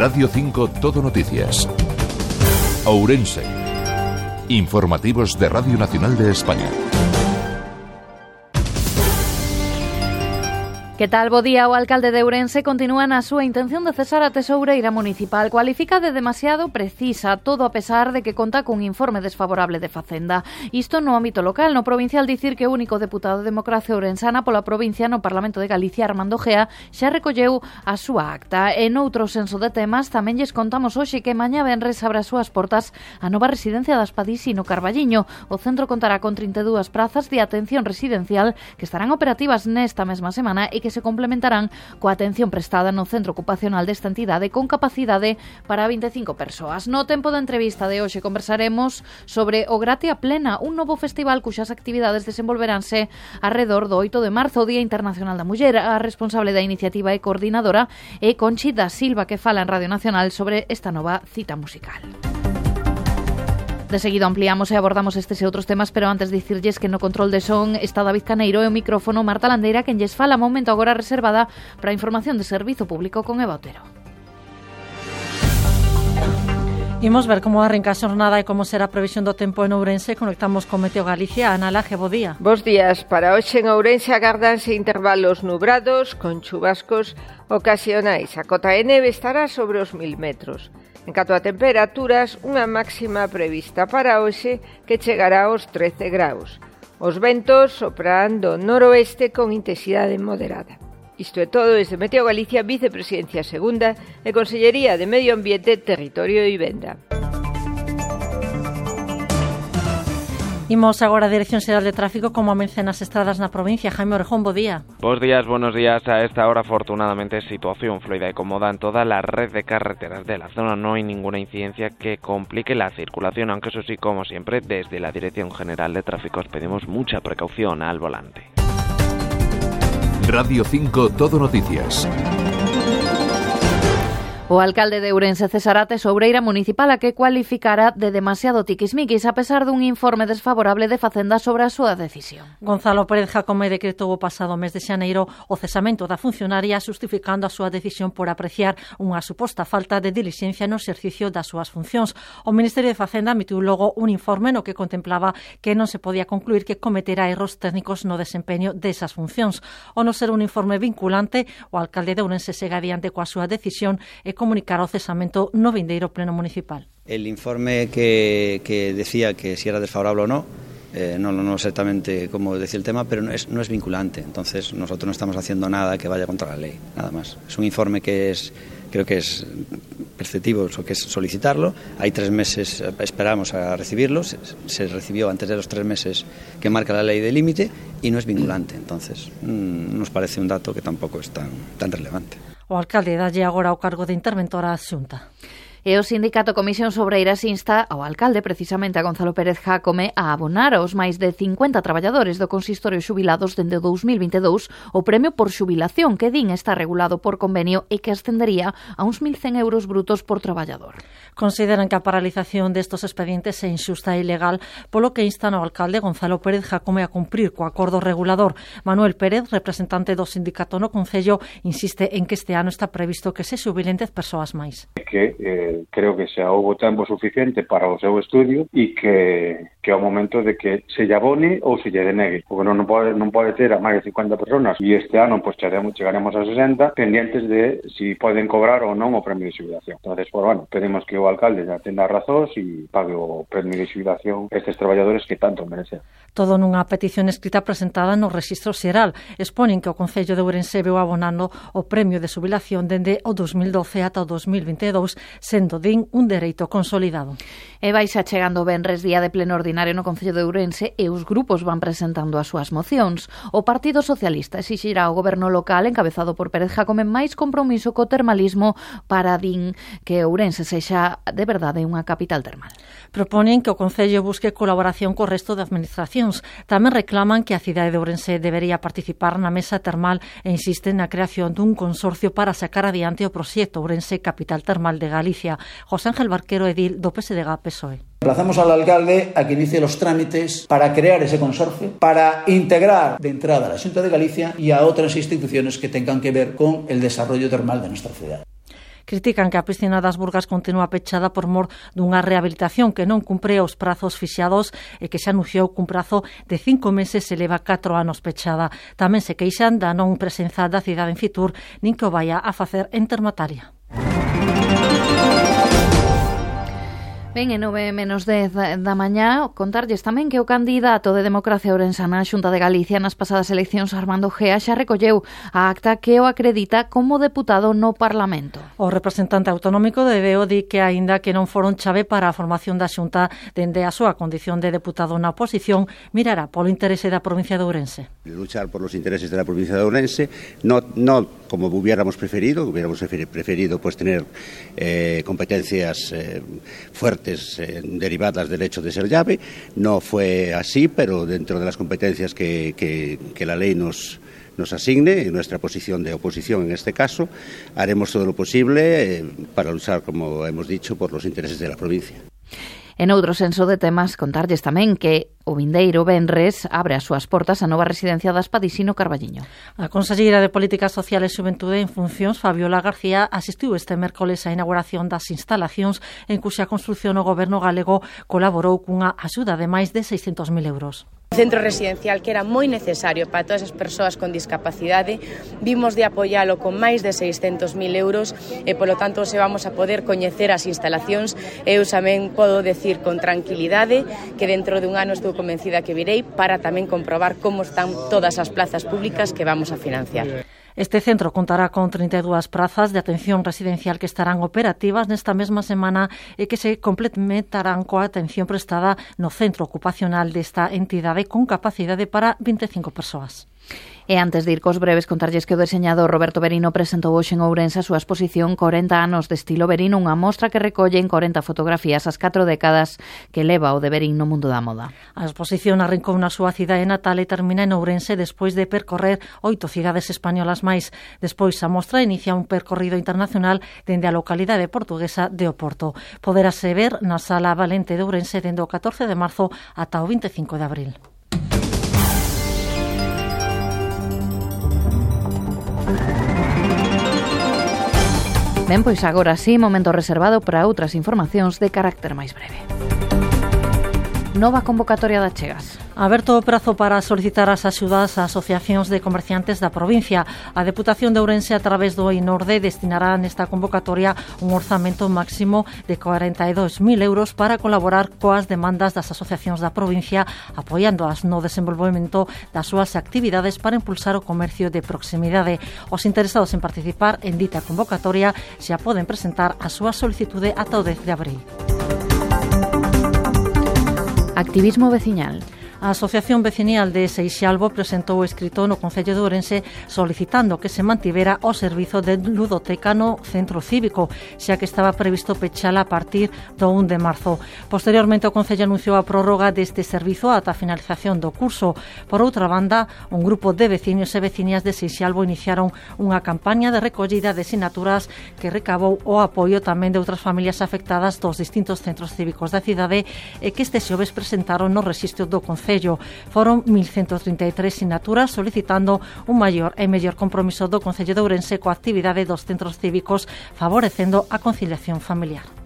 Radio 5 Todo Noticias. Ourense. Informativos de Radio Nacional de España. Que tal? Bo día, o alcalde de Ourense continúa na súa intención de cesar a tesoureira municipal. Cualifica de demasiado precisa, todo a pesar de que conta cun informe desfavorable de Facenda. Isto no ámbito local, no provincial dicir que o único deputado de democracia ourensana pola provincia no Parlamento de Galicia, Armando Gea, xa recolleu a súa acta. En outro senso de temas, tamén lles contamos hoxe que mañá venres abre as súas portas a nova residencia das Padisi no Carballiño. O centro contará con 32 prazas de atención residencial que estarán operativas nesta mesma semana e que que se complementarán coa atención prestada no centro ocupacional desta entidade con capacidade para 25 persoas. No tempo da entrevista de hoxe conversaremos sobre o Gratia Plena, un novo festival cuxas actividades desenvolveránse arredor do 8 de marzo, Día Internacional da Muller. A responsable da iniciativa e coordinadora é Conchi da Silva, que fala en Radio Nacional sobre esta nova cita musical. De seguido ampliamos e abordamos estes e outros temas, pero antes dicirlles que no control de son está David Caneiro e o micrófono Marta Landeira, quen lles fala momento agora reservada para a información de servizo público con Eva Otero. Imos ver como arranca a xornada e como será a previsión do tempo en Ourense. Conectamos con Meteo Galicia. Ana Laje, bo día. Bos días. Para hoxe en Ourense agardanse intervalos nubrados con chubascos ocasionais. A cota de neve estará sobre os mil metros. En canto a temperaturas, unha máxima prevista para hoxe que chegará aos 13 graus. Os ventos sopran do noroeste con intensidade moderada. Isto é todo desde Meteo Galicia, Vicepresidencia Segunda e Consellería de Medio Ambiente, Territorio e Vivenda. Imos agora a Dirección Xeral de Tráfico como amencen as estradas na provincia. Jaime Orejón, bo día. Bos días, buenos días. A esta hora, afortunadamente, situación fluida y cómoda en toda la red de carreteras de la zona. No hay ninguna incidencia que complique la circulación, aunque eso sí, como siempre, desde la Dirección General de Tráfico os pedimos mucha precaución al volante. Radio 5 Todo Noticias. O alcalde de Ourense cesará tesoureira municipal a que cualificará de demasiado tiquismiquis a pesar dun informe desfavorable de Facenda sobre a súa decisión. Gonzalo Pérez Jacome decretou o pasado mes de xaneiro o cesamento da funcionaria justificando a súa decisión por apreciar unha suposta falta de dilixencia no exercicio das súas funcións. O Ministerio de Facenda emitiu logo un informe no que contemplaba que non se podía concluir que cometera erros técnicos no desempeño desas funcións. O non ser un informe vinculante, o alcalde de Ourense segue adiante coa súa decisión e comunicar o cesamento no vindeiro pleno municipal. El informe que, que decía que si era desfavorable o no, eh, no, no, exactamente como decía el tema, pero no es, no es vinculante. Entonces nosotros no estamos haciendo nada que vaya contra la ley, nada más. Es un informe que es, creo que es perceptivo, que es solicitarlo. Hay tres meses, esperamos a recibirlo. Se, se, recibió antes de los tres meses que marca la ley de límite y no es vinculante. Entonces mmm, nos parece un dato que tampoco es tan, tan relevante. O alcalde dalle agora o cargo de interventora adxunta. E o Sindicato Comisión Sobreiras insta ao alcalde, precisamente a Gonzalo Pérez Jacome, a abonar aos máis de 50 traballadores do consistorio xubilados dende 2022 o premio por xubilación que din está regulado por convenio e que ascendería a uns 1.100 euros brutos por traballador. Consideran que a paralización destos expedientes é injusta e ilegal, polo que instan ao alcalde Gonzalo Pérez Jacome a cumprir co acordo regulador. Manuel Pérez, representante do sindicato no Concello, insiste en que este ano está previsto que se xubilen 10 persoas máis. Que eh, creo que xa houbo tempo suficiente para o seu estudio e que, que é o momento de que se lle abone ou se lle denegue, porque non, non, pode, non pode ter a máis de 50 personas e este ano pues, chegaremos, chegaremos a 60 pendientes de si poden cobrar ou non o premio de xubilación. Entonces, pues, bueno, pedimos que o alcalde da tenda razóns e pague o premio de xubilación a estes traballadores que tanto merecen. Todo nunha petición escrita presentada no Registro Xeral. Exponen que o Concello de Ourense veu abonando o premio de xubilación dende o 2012 ata o 2022 se sendo, din, un dereito consolidado. E vai xa chegando Benres día de pleno ordinario no Concello de Ourense e os grupos van presentando as súas mocións. O Partido Socialista exixirá ao goberno local encabezado por Pérez Jacome máis compromiso co termalismo para din que Ourense sexa de verdade unha capital termal. Proponen que o Concello busque colaboración co resto de administracións. Tamén reclaman que a cidade de Ourense debería participar na mesa termal e insisten na creación dun consorcio para sacar adiante o proxecto Ourense Capital Termal de Galicia Galicia. José Ángel Barquero, edil do PSDG PSOE. Emplazamos al alcalde a que inicie los trámites para crear ese consorcio, para integrar de entrada a la Junta de Galicia y a otras instituciones que tengan que ver con el desarrollo termal de nuestra ciudad. Critican que a piscina das Burgas continúa pechada por mor dunha rehabilitación que non cumpre os prazos fixados e que se anunciou cun prazo de cinco meses se leva catro anos pechada. Tamén se queixan da non presenza da cidade en Fitur nin que o vaya a facer en Termataria. Ben, e 9 menos 10 da mañá, contarlles tamén que o candidato de democracia ourensana Xunta de Galicia nas pasadas eleccións Armando Gea xa recolleu a acta que o acredita como deputado no Parlamento. O representante autonómico de Beo di que aínda que non foron chave para a formación da Xunta dende a súa condición de deputado na oposición, mirará polo interese da provincia de Ourense. Luchar por los intereses de la provincia de Ourense, no, no como hubiéramos preferido, hubiéramos preferido pues tener eh, competencias eh, fuertes eh, derivadas del hecho de ser llave. No fue así, pero dentro de las competencias que la ley nos, nos asigne, en nuestra posición de oposición en este caso, haremos todo lo posible eh, para luchar, como hemos dicho, por los intereses de la provincia. En outro senso de temas, contarlles tamén que o vindeiro Benres abre as súas portas a nova residencia das Padisino Carballiño. A conselleira de Políticas Sociales e Xuventude en Funcións, Fabiola García, asistiu este mércoles á inauguración das instalacións en cuxa construción o goberno galego colaborou cunha axuda de máis de 600.000 euros. Centro residencial que era moi necesario para todas as persoas con discapacidade, vimos de apoialo con máis de 600.000 euros e polo tanto se vamos a poder coñecer as instalacións. Eu tamén podo decir con tranquilidade que dentro de un ano estou convencida que virei para tamén comprobar como están todas as plazas públicas que vamos a financiar. Este centro contará con 32 prazas de atención residencial que estarán operativas nesta mesma semana e que se complementarán coa atención prestada no centro ocupacional desta entidade con capacidade para 25 persoas. E antes de ir cos breves, contarlles que o deseñador Roberto Berino presentou hoxe en Ourense a súa exposición 40 anos de estilo Berino, unha mostra que recolle en 40 fotografías as 4 décadas que leva o de Berín no mundo da moda. A exposición arrancou na súa cidade natal e termina en Ourense despois de percorrer oito cidades españolas máis. Despois a mostra inicia un percorrido internacional dende a localidade portuguesa de Oporto. Poderase ver na Sala Valente de Ourense dende o 14 de marzo ata o 25 de abril. Ben, pois agora sí, momento reservado para outras informacións de carácter máis breve nova convocatoria da Chegas. Aberto o prazo para solicitar as axudas ás asociacións de comerciantes da provincia. A Deputación de Ourense a través do INORDE destinará nesta convocatoria un orzamento máximo de 42.000 euros para colaborar coas demandas das asociacións da provincia apoiándoas no desenvolvemento das súas actividades para impulsar o comercio de proximidade. Os interesados en participar en dita convocatoria xa poden presentar a súa solicitude ata o 10 de abril. Activismo vecinal. A Asociación Vecinial de Seixalvo presentou o escrito no Concello de Ourense solicitando que se mantivera o servizo de ludoteca no centro cívico, xa que estaba previsto pechala a partir do 1 de marzo. Posteriormente, o Concello anunciou a prórroga deste servizo ata a finalización do curso. Por outra banda, un grupo de vecinos e veciñas de Seixalvo iniciaron unha campaña de recollida de sinaturas que recabou o apoio tamén de outras familias afectadas dos distintos centros cívicos da cidade e que este xoves presentaron no registro do Concello Concello. Foron 1.133 sinaturas solicitando un maior e mellor compromiso do Concello de Ourense coa actividade dos centros cívicos favorecendo a conciliación familiar.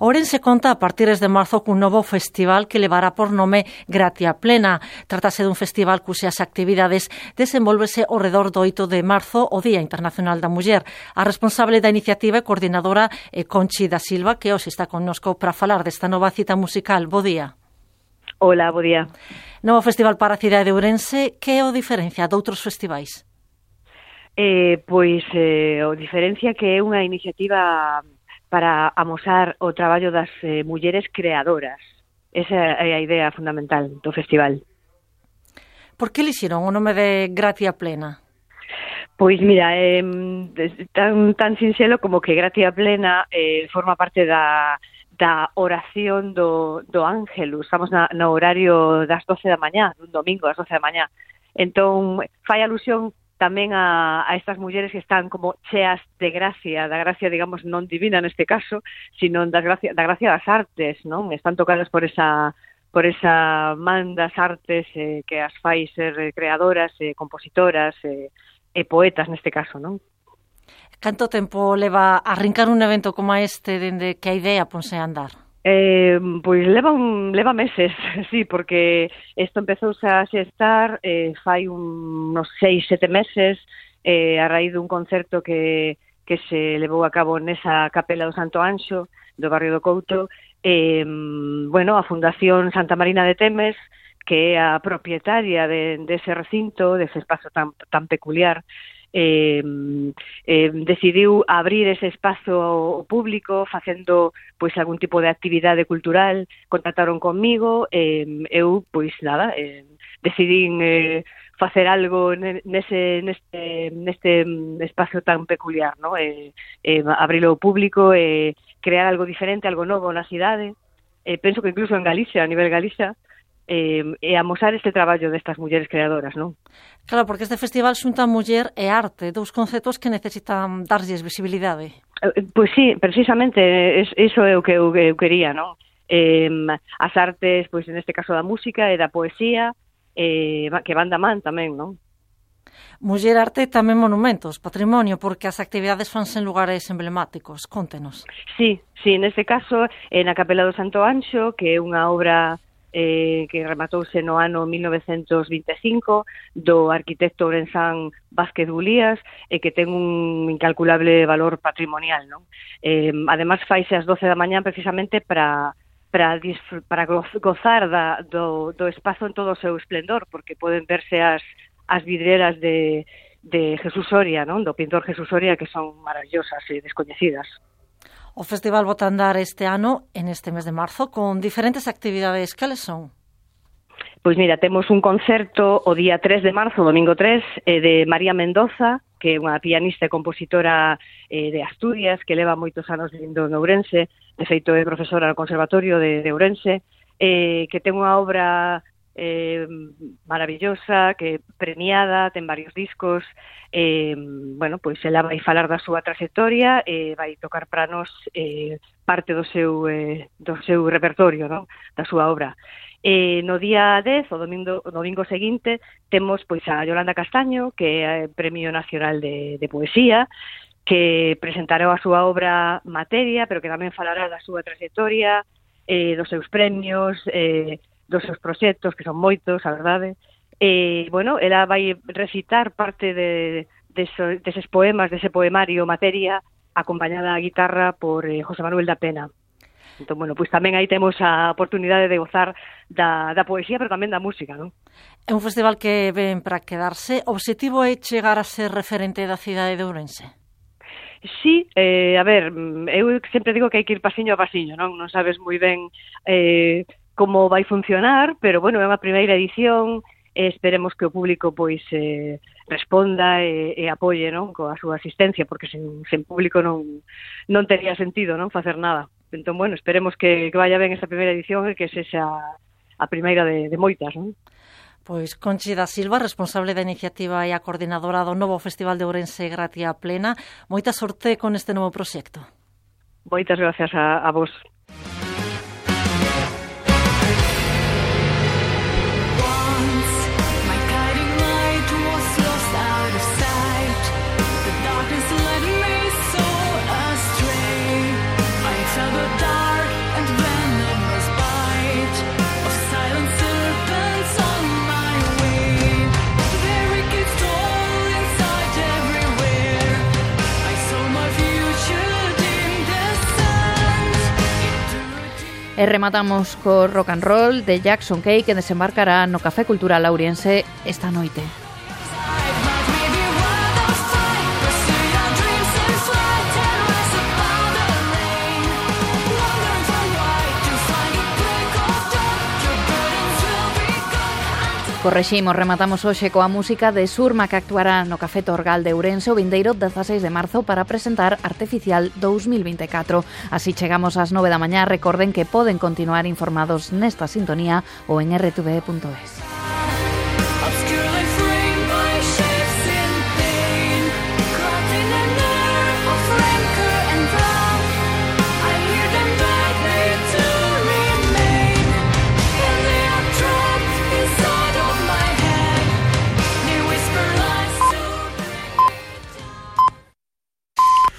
Ourense conta a partir de marzo cun novo festival que levará por nome Gratia Plena. Trátase dun festival cuxas actividades desenvolvese ao redor do 8 de marzo, o Día Internacional da Muller. A responsable da iniciativa e coordinadora é Conchi da Silva, que hoxe está connosco para falar desta nova cita musical. Bo día. Ola, bo día. Novo festival para a cidade de Ourense, que é o diferencia doutros festivais? Eh, pois eh, o diferencia que é unha iniciativa para amosar o traballo das eh, mulleres creadoras. Esa é a idea fundamental do festival. Por que lixeron o nome de Gracia Plena? Pois mira, eh, tan, tan sinxelo como que Gracia Plena eh, forma parte da, da oración do, do Ángelus. Estamos na, no horario das 12 da mañá, un domingo das 12 da mañá. Entón, fai alusión tamén a, a estas mulleres que están como cheas de gracia, da gracia, digamos, non divina neste caso, sino da gracia, da gracia das artes, non? Están tocadas por esa por esa man das artes eh, que as fai ser creadoras, eh, compositoras eh, e poetas neste caso, non? Canto tempo leva arrincar un evento como este dende que a idea ponse a andar? Eh, pois leva, un, leva meses, sí, porque isto empezou a xestar eh, fai unos seis, sete meses eh, a raíz dun concerto que, que se levou a cabo nesa capela do Santo Anxo do barrio do Couto eh, bueno, a Fundación Santa Marina de Temes que é a propietaria de, de ese recinto, de ese espazo tan, tan peculiar, eh, eh, decidiu abrir ese espazo ao público facendo pois algún tipo de actividade cultural, contactaron conmigo, eh, eu pois nada, eh, decidín eh, facer algo nese, neste, neste espazo tan peculiar, no? eh, eh, abrilo ao público, eh, crear algo diferente, algo novo na cidade, eh, penso que incluso en Galicia, a nivel Galicia, eh, e amosar este traballo destas mulleres creadoras, non? Claro, porque este festival xunta muller e arte, dous conceptos que necesitan darlles visibilidade. Eh, eh pois sí, precisamente, iso é o que eu, eu quería, non? Eh, as artes, pois neste caso da música e da poesía, eh, que van da man tamén, non? Muller Arte tamén monumentos, patrimonio, porque as actividades fanse en lugares emblemáticos. Contenos. Sí, sí, neste caso, en a Capela do Santo Anxo, que é unha obra eh, que rematouse no ano 1925 do arquitecto Brenzán Vázquez Gulías e eh, que ten un incalculable valor patrimonial. Non? Eh, además, faise ás 12 da mañá precisamente para para, para gozar da, do, do espazo en todo o seu esplendor, porque poden verse as, as vidreras de, de Jesús Soria, non? do pintor Jesús Soria, que son maravillosas e descoñecidas. O Festival bota andar este ano en este mes de marzo con diferentes actividades. Cales son? Pois mira, temos un concerto o día 3 de marzo, domingo 3, eh, de María Mendoza, que é unha pianista e compositora eh, de Asturias, que leva moitos anos vindo en Ourense, de feito é profesora no Conservatorio de, de Ourense, eh, que ten unha obra eh, maravillosa, que premiada, ten varios discos, eh, bueno, pois ela vai falar da súa trayectoria e eh, vai tocar para nós eh, parte do seu, eh, do seu repertorio, non? da súa obra. Eh, no día 10, o domingo, o domingo seguinte, temos pois a Yolanda Castaño, que é Premio Nacional de, de Poesía, que presentará a súa obra Materia, pero que tamén falará da súa trayectoria, eh, dos seus premios, eh, dos seus proxectos, que son moitos, a verdade. E, bueno, ela vai recitar parte de, de so, deses poemas, dese poemario materia, acompañada a guitarra por eh, José Manuel da Pena. Entón, bueno, pois tamén aí temos a oportunidade de gozar da, da poesía, pero tamén da música, non? É un festival que ven para quedarse. O objetivo é chegar a ser referente da cidade de Ourense? Sí, eh, a ver, mm, eu sempre digo que hai que ir pasiño a pasiño, non? Non sabes moi ben eh, como vai funcionar, pero bueno, é unha primeira edición, e esperemos que o público pois eh, responda e, e apoie non coa súa asistencia porque sen, sen público non non tería sentido non facer nada entón bueno esperemos que, que vaya ben esta primeira edición e que sexa a primeira de, de moitas non Pois Conchi da Silva, responsable da iniciativa e a coordinadora do novo Festival de Ourense Gratia Plena, moita sorte con este novo proxecto. Moitas gracias a, a vos. E rematamos co rock and roll de Jackson Cake que desembarcará no Café Cultural Lauriense esta noite. Correximos, rematamos hoxe coa música de Surma que actuará no Café Torgal de Ourense o vindeiro 16 de marzo para presentar Artificial 2024. Así chegamos ás 9 da mañá. Recorden que poden continuar informados nesta sintonía ou en rtve.es.